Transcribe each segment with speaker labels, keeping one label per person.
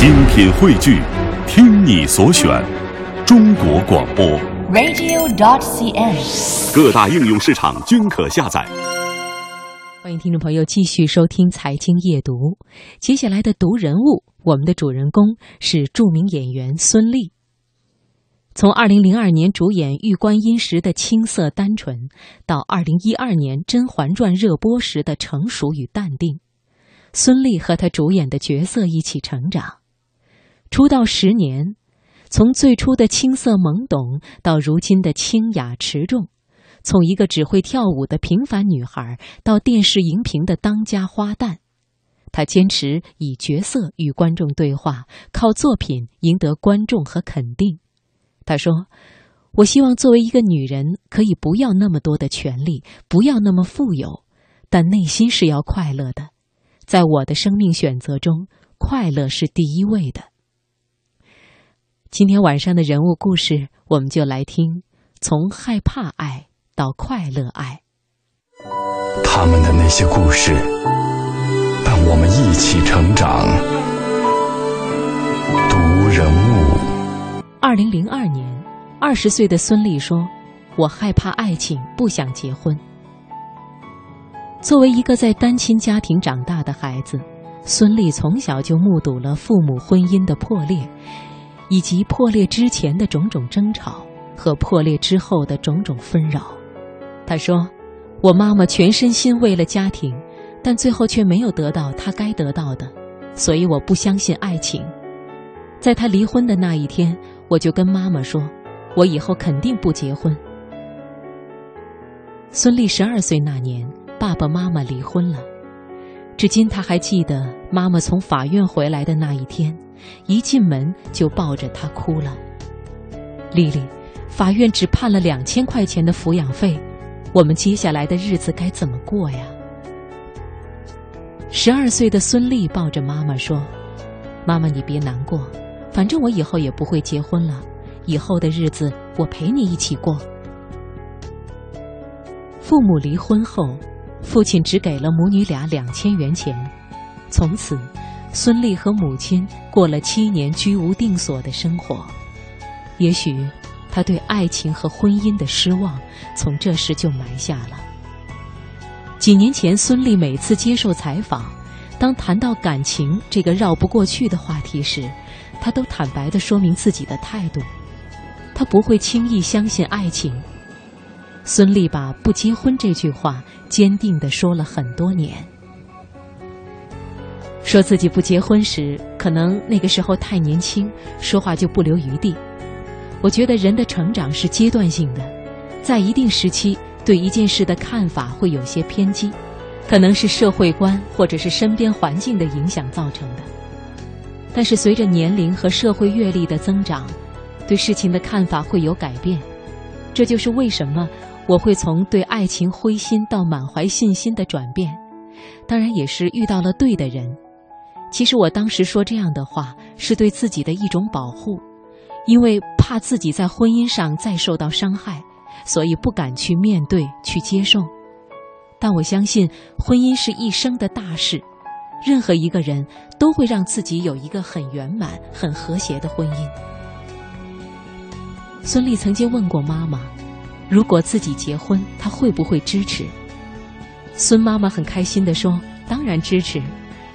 Speaker 1: 精品汇聚，听你所选，中国广播。
Speaker 2: radio.dot.cn，。
Speaker 1: 各大应用市场均可下载。
Speaker 3: 欢迎听众朋友继续收听《财经夜读》。接下来的读人物，我们的主人公是著名演员孙俪。从2002年主演《玉观音》时的青涩单纯，到2012年《甄嬛传》热播时的成熟与淡定，孙俪和她主演的角色一起成长。出道十年，从最初的青涩懵懂，到如今的清雅持重。从一个只会跳舞的平凡女孩到电视荧屏的当家花旦，她坚持以角色与观众对话，靠作品赢得观众和肯定。她说：“我希望作为一个女人，可以不要那么多的权利，不要那么富有，但内心是要快乐的。在我的生命选择中，快乐是第一位的。”今天晚上的人物故事，我们就来听从害怕爱。到快乐爱，
Speaker 4: 他们的那些故事，伴我们一起成长。读人物。
Speaker 3: 二零零二年，二十岁的孙俪说：“我害怕爱情，不想结婚。”作为一个在单亲家庭长大的孩子，孙俪从小就目睹了父母婚姻的破裂，以及破裂之前的种种争吵和破裂之后的种种纷扰。他说：“我妈妈全身心为了家庭，但最后却没有得到她该得到的，所以我不相信爱情。在她离婚的那一天，我就跟妈妈说，我以后肯定不结婚。”孙俪十二岁那年，爸爸妈妈离婚了，至今他还记得妈妈从法院回来的那一天，一进门就抱着她哭了。丽丽，法院只判了两千块钱的抚养费。我们接下来的日子该怎么过呀？十二岁的孙俪抱着妈妈说：“妈妈，你别难过，反正我以后也不会结婚了，以后的日子我陪你一起过。”父母离婚后，父亲只给了母女俩两千元钱，从此，孙俪和母亲过了七年居无定所的生活。也许。他对爱情和婚姻的失望从这时就埋下了。几年前，孙俪每次接受采访，当谈到感情这个绕不过去的话题时，她都坦白地说明自己的态度。她不会轻易相信爱情。孙俪把“不结婚”这句话坚定地说了很多年。说自己不结婚时，可能那个时候太年轻，说话就不留余地。我觉得人的成长是阶段性的，在一定时期对一件事的看法会有些偏激，可能是社会观或者是身边环境的影响造成的。但是随着年龄和社会阅历的增长，对事情的看法会有改变。这就是为什么我会从对爱情灰心到满怀信心的转变。当然也是遇到了对的人。其实我当时说这样的话，是对自己的一种保护。因为怕自己在婚姻上再受到伤害，所以不敢去面对、去接受。但我相信，婚姻是一生的大事，任何一个人都会让自己有一个很圆满、很和谐的婚姻。孙俪曾经问过妈妈，如果自己结婚，她会不会支持？孙妈妈很开心地说：“当然支持。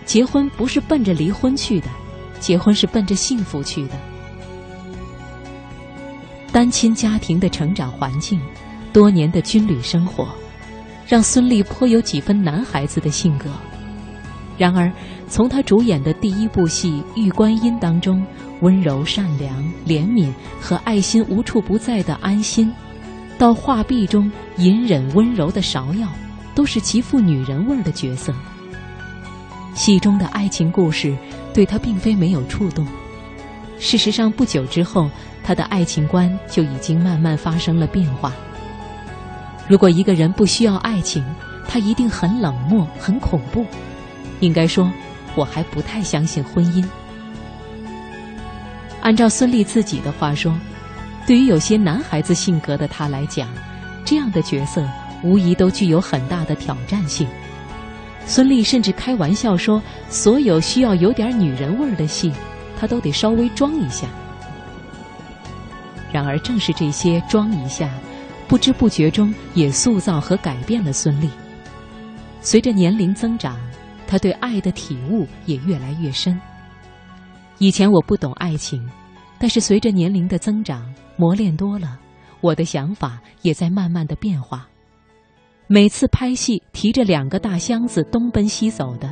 Speaker 3: 结婚不是奔着离婚去的，结婚是奔着幸福去的。”单亲家庭的成长环境，多年的军旅生活，让孙俪颇有几分男孩子的性格。然而，从她主演的第一部戏《玉观音》当中，温柔、善良、怜悯和爱心无处不在的安心，到画壁中隐忍温柔的芍药，都是极富女人味儿的角色。戏中的爱情故事对她并非没有触动。事实上，不久之后，他的爱情观就已经慢慢发生了变化。如果一个人不需要爱情，他一定很冷漠、很恐怖。应该说，我还不太相信婚姻。按照孙俪自己的话说，对于有些男孩子性格的他来讲，这样的角色无疑都具有很大的挑战性。孙俪甚至开玩笑说：“所有需要有点女人味的戏，她都得稍微装一下。然而，正是这些装一下，不知不觉中也塑造和改变了孙俪。随着年龄增长，他对爱的体悟也越来越深。以前我不懂爱情，但是随着年龄的增长，磨练多了，我的想法也在慢慢的变化。每次拍戏，提着两个大箱子东奔西走的，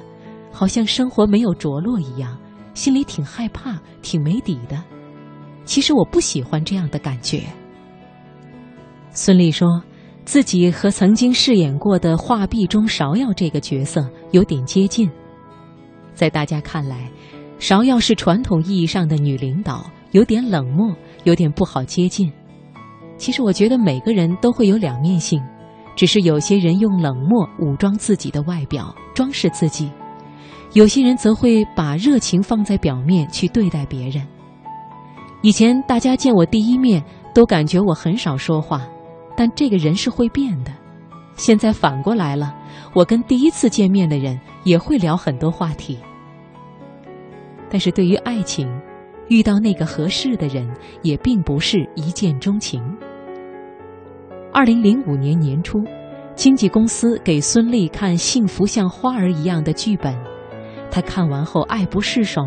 Speaker 3: 好像生活没有着落一样，心里挺害怕、挺没底的。其实我不喜欢这样的感觉。孙俪说自己和曾经饰演过的画壁中芍药这个角色有点接近，在大家看来。芍药是传统意义上的女领导，有点冷漠，有点不好接近。其实我觉得每个人都会有两面性，只是有些人用冷漠武装自己的外表，装饰自己；有些人则会把热情放在表面去对待别人。以前大家见我第一面都感觉我很少说话，但这个人是会变的。现在反过来了，我跟第一次见面的人也会聊很多话题。但是对于爱情，遇到那个合适的人也并不是一见钟情。二零零五年年初，经纪公司给孙俪看《幸福像花儿一样》的剧本，她看完后爱不释手，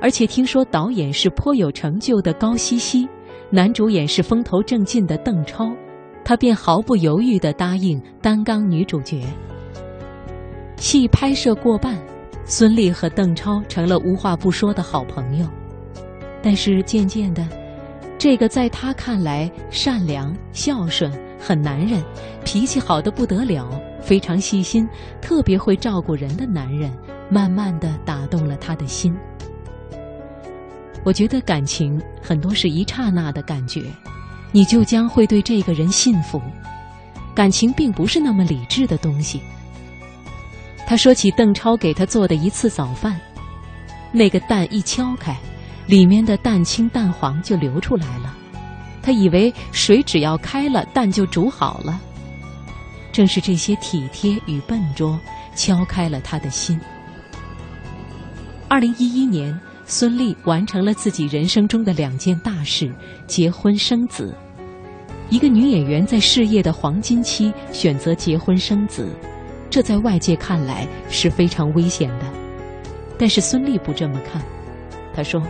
Speaker 3: 而且听说导演是颇有成就的高希希，男主演是风头正劲的邓超，她便毫不犹豫地答应担纲女主角。戏拍摄过半。孙俪和邓超成了无话不说的好朋友，但是渐渐的，这个在他看来善良、孝顺、很男人、脾气好的不得了、非常细心、特别会照顾人的男人，慢慢的打动了他的心。我觉得感情很多是一刹那的感觉，你就将会对这个人信服。感情并不是那么理智的东西。他说起邓超给他做的一次早饭，那个蛋一敲开，里面的蛋清蛋黄就流出来了。他以为水只要开了，蛋就煮好了。正是这些体贴与笨拙，敲开了他的心。二零一一年，孙俪完成了自己人生中的两件大事：结婚生子。一个女演员在事业的黄金期选择结婚生子。这在外界看来是非常危险的，但是孙俪不这么看。她说：“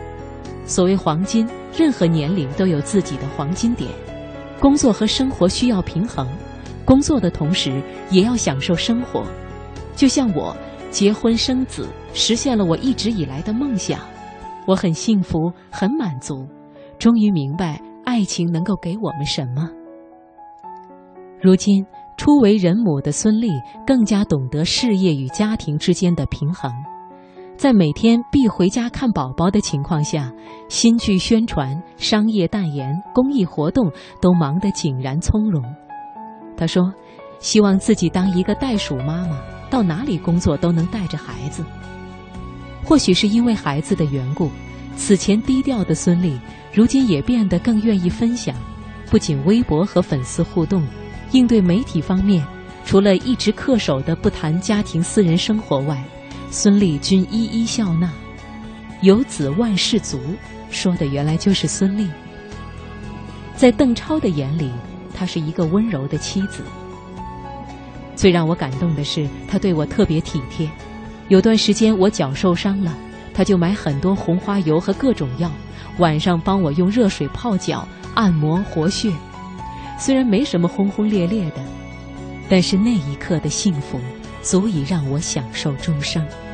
Speaker 3: 所谓黄金，任何年龄都有自己的黄金点。工作和生活需要平衡，工作的同时也要享受生活。就像我结婚生子，实现了我一直以来的梦想，我很幸福，很满足，终于明白爱情能够给我们什么。如今。”初为人母的孙俪更加懂得事业与家庭之间的平衡，在每天必回家看宝宝的情况下，新剧宣传、商业代言、公益活动都忙得井然从容。她说：“希望自己当一个袋鼠妈妈，到哪里工作都能带着孩子。”或许是因为孩子的缘故，此前低调的孙俪，如今也变得更愿意分享，不仅微博和粉丝互动。应对媒体方面，除了一直恪守的不谈家庭私人生活外，孙俪均一一笑纳。有子万事足，说的原来就是孙俪。在邓超的眼里，她是一个温柔的妻子。最让我感动的是，他对我特别体贴。有段时间我脚受伤了，他就买很多红花油和各种药，晚上帮我用热水泡脚、按摩活血。虽然没什么轰轰烈烈的，但是那一刻的幸福，足以让我享受终生。